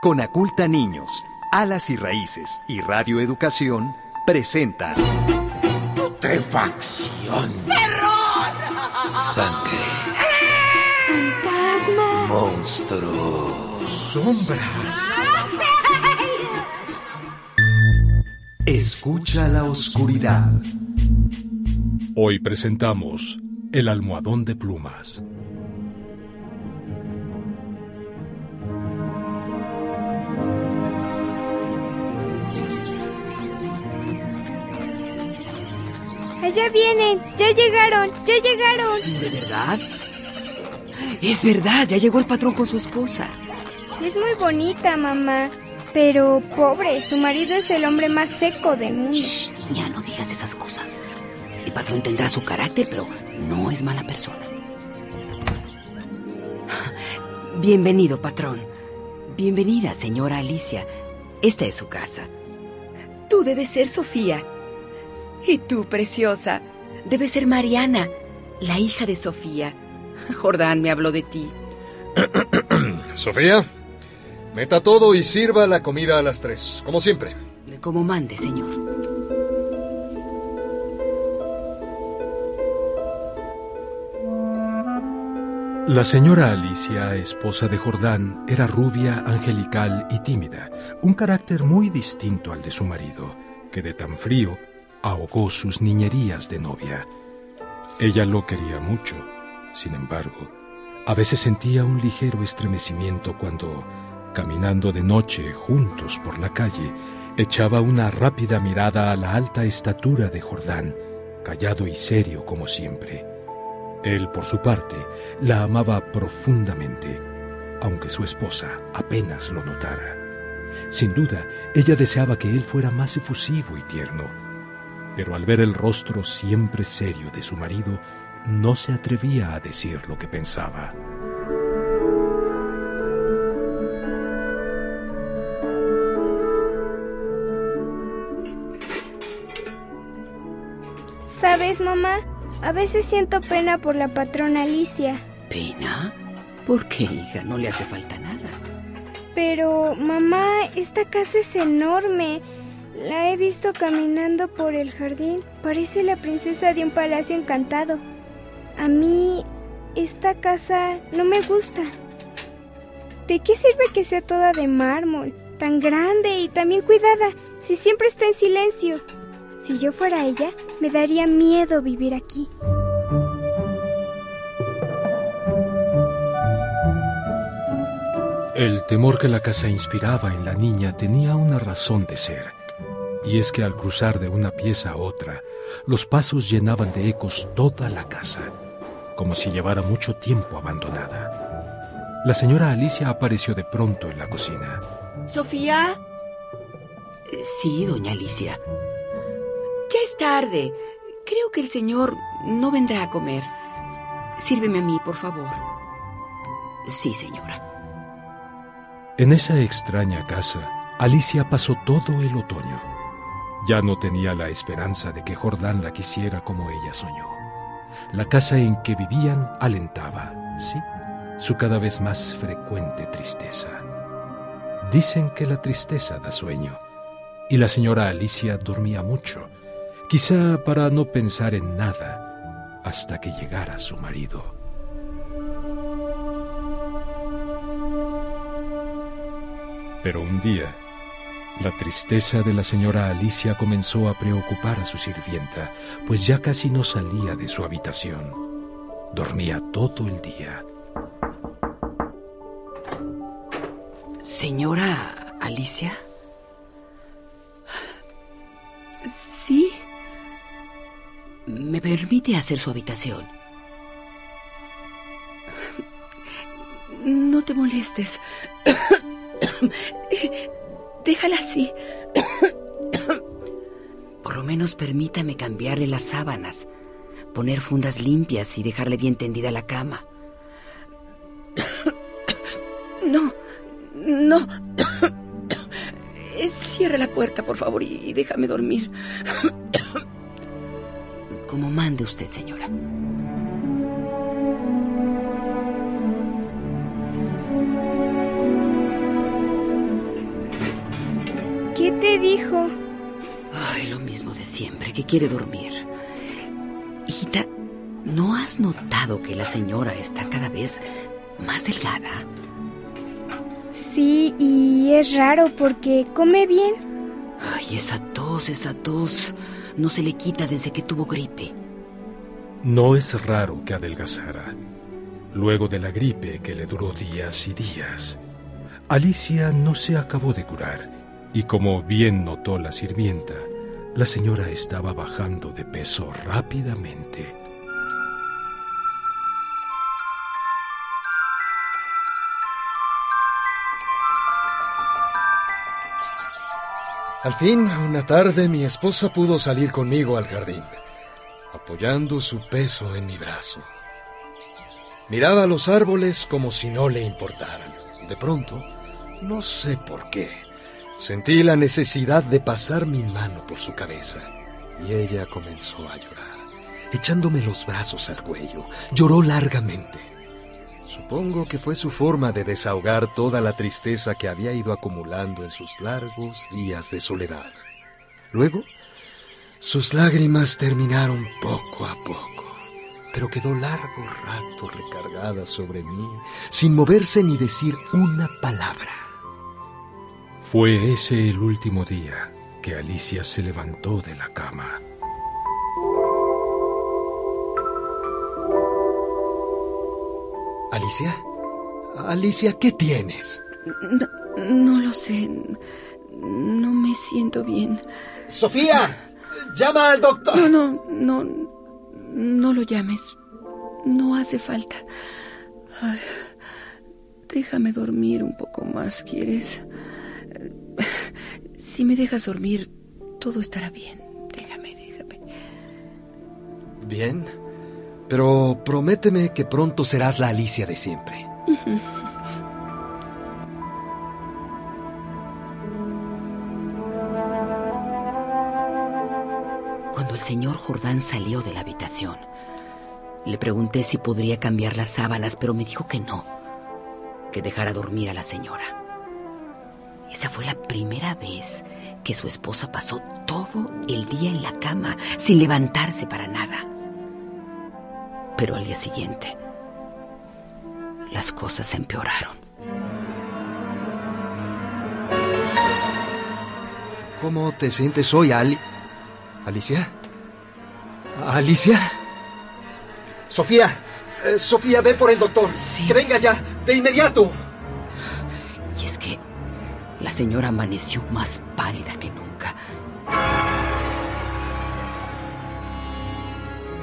Conaculta Niños, Alas y Raíces y Radio Educación presentan Putrefacción. ¡Terror! Sangre. ¡Fantasma! Monstruos. Sombras. Escucha la oscuridad. Hoy presentamos El almohadón de plumas. Allá vienen, ya llegaron, ya llegaron. ¿De verdad? Es verdad, ya llegó el patrón con su esposa. Es muy bonita, mamá. Pero pobre, su marido es el hombre más seco del mundo. Shh, niña, no digas esas cosas. El patrón tendrá su carácter, pero no es mala persona. Bienvenido, patrón. Bienvenida, señora Alicia. Esta es su casa. Tú debes ser Sofía. Y tú, preciosa, debes ser Mariana, la hija de Sofía. Jordán me habló de ti. Sofía, meta todo y sirva la comida a las tres, como siempre. Como mande, señor. La señora Alicia, esposa de Jordán, era rubia, angelical y tímida, un carácter muy distinto al de su marido, que de tan frío ahogó sus niñerías de novia. Ella lo quería mucho, sin embargo, a veces sentía un ligero estremecimiento cuando, caminando de noche juntos por la calle, echaba una rápida mirada a la alta estatura de Jordán, callado y serio como siempre. Él, por su parte, la amaba profundamente, aunque su esposa apenas lo notara. Sin duda, ella deseaba que él fuera más efusivo y tierno, pero al ver el rostro siempre serio de su marido, no se atrevía a decir lo que pensaba. ¿Sabes, mamá? A veces siento pena por la patrona Alicia. ¿Pena? ¿Por qué, hija? No le hace falta nada. Pero, mamá, esta casa es enorme. La he visto caminando por el jardín. Parece la princesa de un palacio encantado. A mí, esta casa no me gusta. ¿De qué sirve que sea toda de mármol, tan grande y tan bien cuidada, si siempre está en silencio? Si yo fuera ella, me daría miedo vivir aquí. El temor que la casa inspiraba en la niña tenía una razón de ser, y es que al cruzar de una pieza a otra, los pasos llenaban de ecos toda la casa, como si llevara mucho tiempo abandonada. La señora Alicia apareció de pronto en la cocina. ¿Sofía? Sí, doña Alicia. Ya es tarde. Creo que el señor no vendrá a comer. Sírveme a mí, por favor. Sí, señora. En esa extraña casa, Alicia pasó todo el otoño. Ya no tenía la esperanza de que Jordán la quisiera como ella soñó. La casa en que vivían alentaba, sí, su cada vez más frecuente tristeza. Dicen que la tristeza da sueño, y la señora Alicia dormía mucho, quizá para no pensar en nada hasta que llegara su marido. Pero un día, la tristeza de la señora Alicia comenzó a preocupar a su sirvienta, pues ya casi no salía de su habitación. Dormía todo el día. Señora Alicia. Sí. ¿Me permite hacer su habitación? No te molestes. Déjala así. Por lo menos permítame cambiarle las sábanas, poner fundas limpias y dejarle bien tendida la cama. No, no. Cierra la puerta, por favor, y déjame dormir. Como mande usted, señora. ¿Qué te dijo? Ay, lo mismo de siempre, que quiere dormir. Hijita, ¿no has notado que la señora está cada vez más delgada? Sí, y es raro porque come bien. Ay, esa tos, esa tos no se le quita desde que tuvo gripe. No es raro que adelgazara. Luego de la gripe que le duró días y días, Alicia no se acabó de curar y como bien notó la sirvienta, la señora estaba bajando de peso rápidamente. Al fin, una tarde, mi esposa pudo salir conmigo al jardín, apoyando su peso en mi brazo. Miraba los árboles como si no le importaran. De pronto, no sé por qué, sentí la necesidad de pasar mi mano por su cabeza y ella comenzó a llorar, echándome los brazos al cuello. Lloró largamente. Supongo que fue su forma de desahogar toda la tristeza que había ido acumulando en sus largos días de soledad. Luego, sus lágrimas terminaron poco a poco, pero quedó largo rato recargada sobre mí, sin moverse ni decir una palabra. Fue ese el último día que Alicia se levantó de la cama. Alicia, Alicia, ¿qué tienes? No, no lo sé. No me siento bien. Sofía, llama al doctor. No, no, no. No lo llames. No hace falta. Ay, déjame dormir un poco más, ¿quieres? Si me dejas dormir, todo estará bien. Déjame, déjame. Bien, pero prométeme que pronto serás la Alicia de siempre. Cuando el señor Jordán salió de la habitación, le pregunté si podría cambiar las sábanas, pero me dijo que no, que dejara dormir a la señora. Esa fue la primera vez que su esposa pasó todo el día en la cama sin levantarse para nada. Pero al día siguiente, las cosas empeoraron. ¿Cómo te sientes hoy, Ali? ¿Alicia? ¿Alicia? Sofía, eh, Sofía, ve por el doctor. Sí. Que venga ya, de inmediato. Y es que la señora amaneció más pálida que nunca.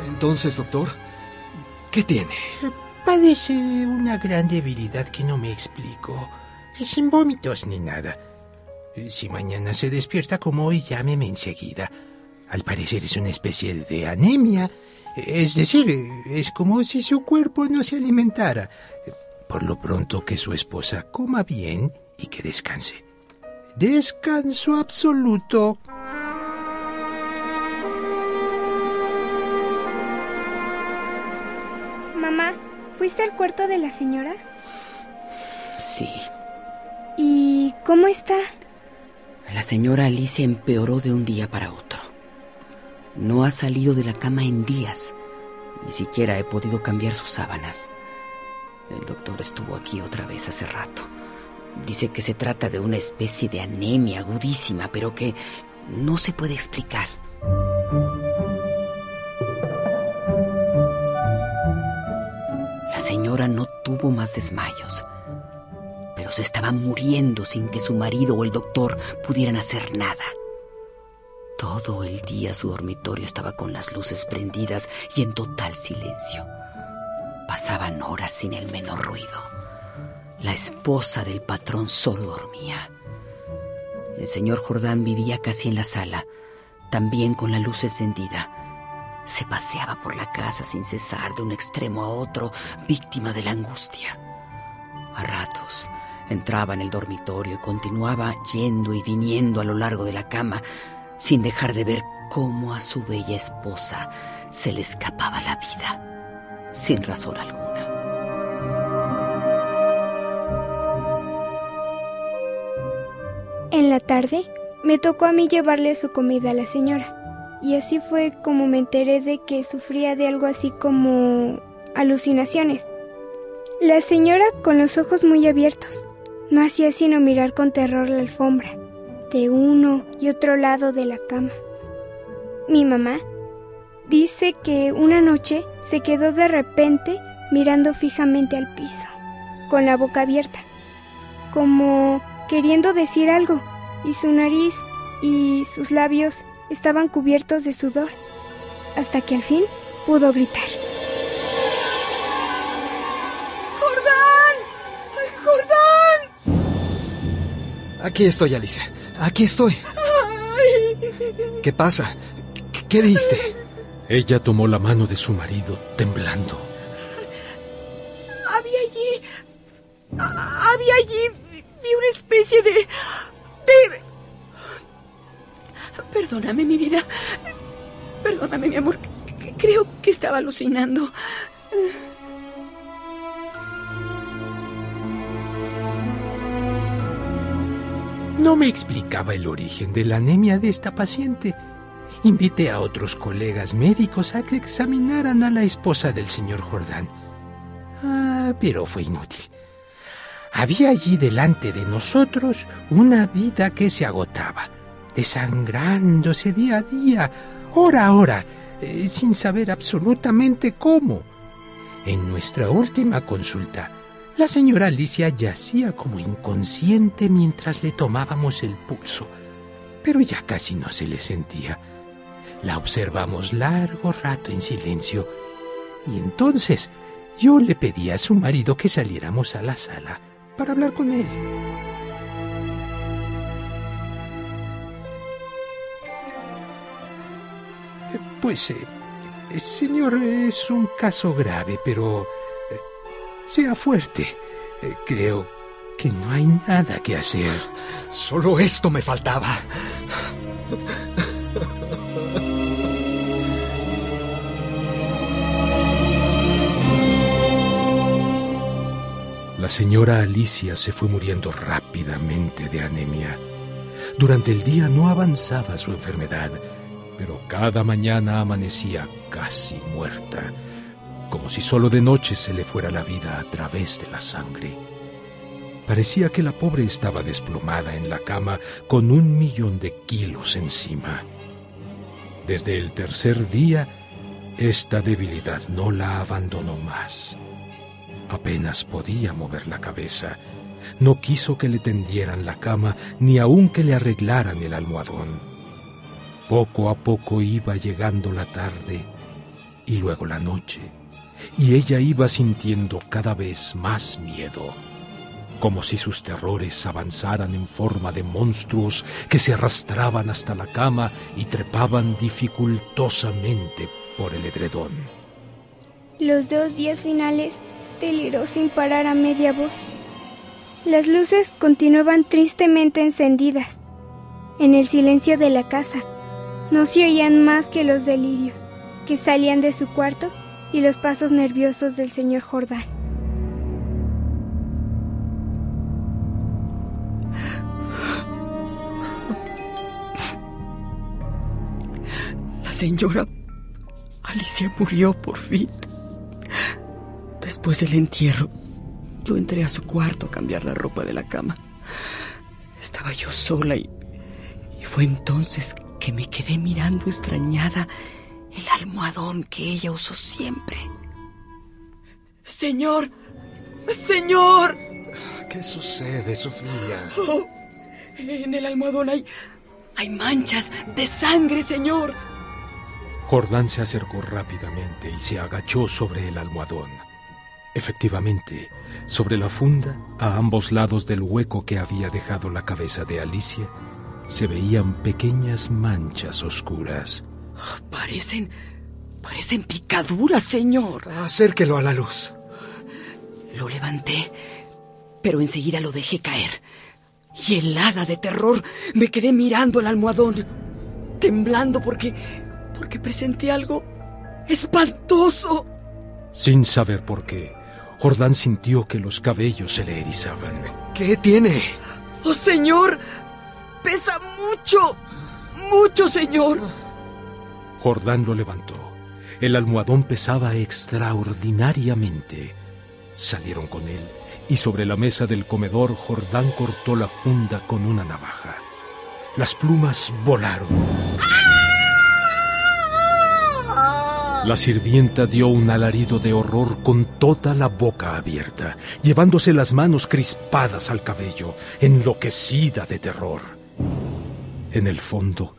Entonces, doctor, ¿qué tiene? Padece de una gran debilidad que no me explico. Sin vómitos ni nada. Si mañana se despierta como hoy, llámeme enseguida. Al parecer es una especie de anemia. Es decir, es como si su cuerpo no se alimentara. Por lo pronto que su esposa coma bien y que descanse. Descanso absoluto. Mamá, ¿fuiste al cuarto de la señora? Sí, ¿Y cómo está? la señora Alicia empeoró de un día para otro. No ha salido de la cama en días. Ni siquiera he podido cambiar sus sábanas. El doctor estuvo aquí otra vez hace rato. Dice que se trata de una especie de anemia agudísima, pero que no se puede explicar. La señora no tuvo más desmayos, pero se estaba muriendo sin que su marido o el doctor pudieran hacer nada. Todo el día su dormitorio estaba con las luces prendidas y en total silencio. Pasaban horas sin el menor ruido. La esposa del patrón solo dormía. El señor Jordán vivía casi en la sala, también con la luz encendida. Se paseaba por la casa sin cesar de un extremo a otro, víctima de la angustia. A ratos entraba en el dormitorio y continuaba yendo y viniendo a lo largo de la cama, sin dejar de ver cómo a su bella esposa se le escapaba la vida, sin razón alguna. En la tarde me tocó a mí llevarle su comida a la señora. Y así fue como me enteré de que sufría de algo así como alucinaciones. La señora, con los ojos muy abiertos, no hacía sino mirar con terror la alfombra, de uno y otro lado de la cama. Mi mamá dice que una noche se quedó de repente mirando fijamente al piso, con la boca abierta, como queriendo decir algo, y su nariz y sus labios estaban cubiertos de sudor, hasta que al fin pudo gritar. ¡Jordán! ¡Jordán! Aquí estoy, Alicia. Aquí estoy. ¿Qué pasa? ¿Qué? Ella tomó la mano de su marido, temblando. Había allí. Había allí. Una especie de. de. Perdóname, mi vida. Perdóname, mi amor. Creo que estaba alucinando. No me explicaba el origen de la anemia de esta paciente. Invité a otros colegas médicos a que examinaran a la esposa del señor Jordán. Ah, pero fue inútil. Había allí delante de nosotros una vida que se agotaba, desangrándose día a día, hora a hora, eh, sin saber absolutamente cómo. En nuestra última consulta, la señora Alicia yacía como inconsciente mientras le tomábamos el pulso, pero ya casi no se le sentía. La observamos largo rato en silencio y entonces yo le pedí a su marido que saliéramos a la sala para hablar con él. Eh, Pues, eh, eh, señor, es un caso grave, pero eh, sea fuerte. Creo que no hay nada que hacer. Solo esto me faltaba. La señora Alicia se fue muriendo rápidamente de anemia. Durante el día no avanzaba su enfermedad, pero cada mañana amanecía casi muerta, como si solo de noche se le fuera la vida a través de la sangre. Parecía que la pobre estaba desplomada en la cama con un millón de kilos encima. Desde el tercer día, esta debilidad no la abandonó más. Apenas podía mover la cabeza. No quiso que le tendieran la cama ni aun que le arreglaran el almohadón. Poco a poco iba llegando la tarde y luego la noche, y ella iba sintiendo cada vez más miedo, como si sus terrores avanzaran en forma de monstruos que se arrastraban hasta la cama y trepaban dificultosamente por el edredón. Los dos días finales deliró sin parar a media voz. Las luces continuaban tristemente encendidas. En el silencio de la casa no se oían más que los delirios que salían de su cuarto y los pasos nerviosos del señor Jordán. La señora Alicia murió por fin. Después del entierro, yo entré a su cuarto a cambiar la ropa de la cama. Estaba yo sola y, y fue entonces que me quedé mirando extrañada el almohadón que ella usó siempre. Señor, señor, ¿Qué sucede, Sofía? Oh, en el almohadón hay, hay manchas de sangre, señor. Jordán se acercó rápidamente y se agachó sobre el almohadón. Efectivamente, sobre la funda, a ambos lados del hueco que había dejado la cabeza de Alicia, se veían pequeñas manchas oscuras. Parecen, parecen picaduras, señor. Acérquelo a la luz. Lo levanté, pero enseguida lo dejé caer. Y helada de terror, me quedé mirando el almohadón, temblando porque, porque presenté algo espantoso. Sin saber por qué, Jordán sintió que los cabellos se le erizaban. ¿Qué tiene? ¡Oh, señor! ¡Pesa Mucho, mucho, señor. Jordán lo levantó. El almohadón pesaba extraordinariamente. Salieron con él y sobre la mesa del comedor Jordán cortó la funda con una navaja. Las plumas volaron. La sirvienta dio un alarido de horror con toda la boca abierta, llevándose las manos crispadas al cabello, enloquecida de terror. En el fondo,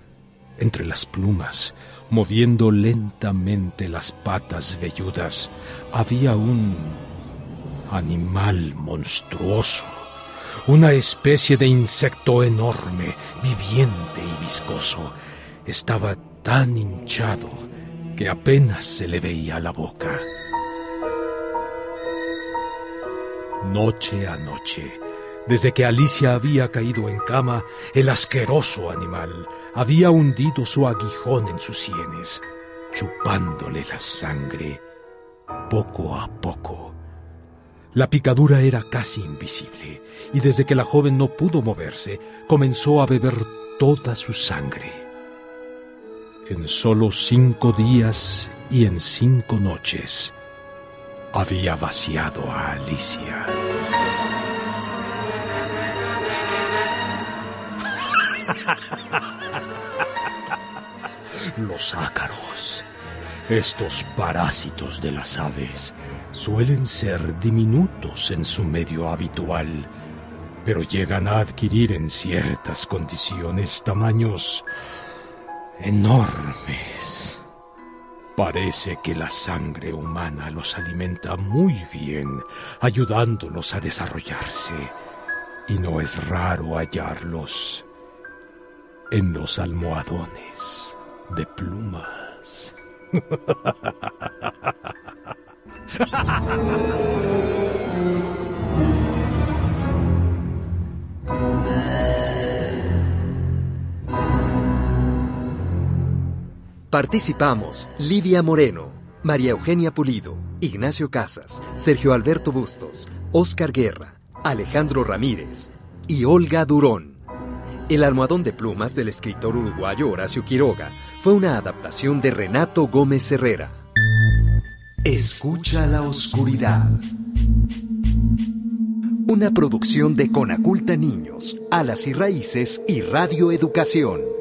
entre las plumas, moviendo lentamente las patas velludas, había un animal monstruoso, una especie de insecto enorme, viviente y viscoso. Estaba tan hinchado que apenas se le veía la boca. Noche a noche, desde que Alicia había caído en cama, el asqueroso animal había hundido su aguijón en sus sienes, chupándole la sangre poco a poco. La picadura era casi invisible, y desde que la joven no pudo moverse, comenzó a beber toda su sangre. En solo cinco días y en cinco noches había vaciado a Alicia. Los ácaros, estos parásitos de las aves, suelen ser diminutos en su medio habitual, pero llegan a adquirir en ciertas condiciones tamaños enormes. Parece que la sangre humana los alimenta muy bien, ayudándolos a desarrollarse, y no es raro hallarlos en los almohadones de plumas. Participamos Lidia Moreno, María Eugenia Pulido, Ignacio Casas, Sergio Alberto Bustos, Oscar Guerra, Alejandro Ramírez y Olga Durón. El almohadón de plumas del escritor uruguayo Horacio Quiroga fue una adaptación de Renato Gómez Herrera. Escucha la oscuridad. Una producción de Conaculta Niños, Alas y Raíces y Radio Educación.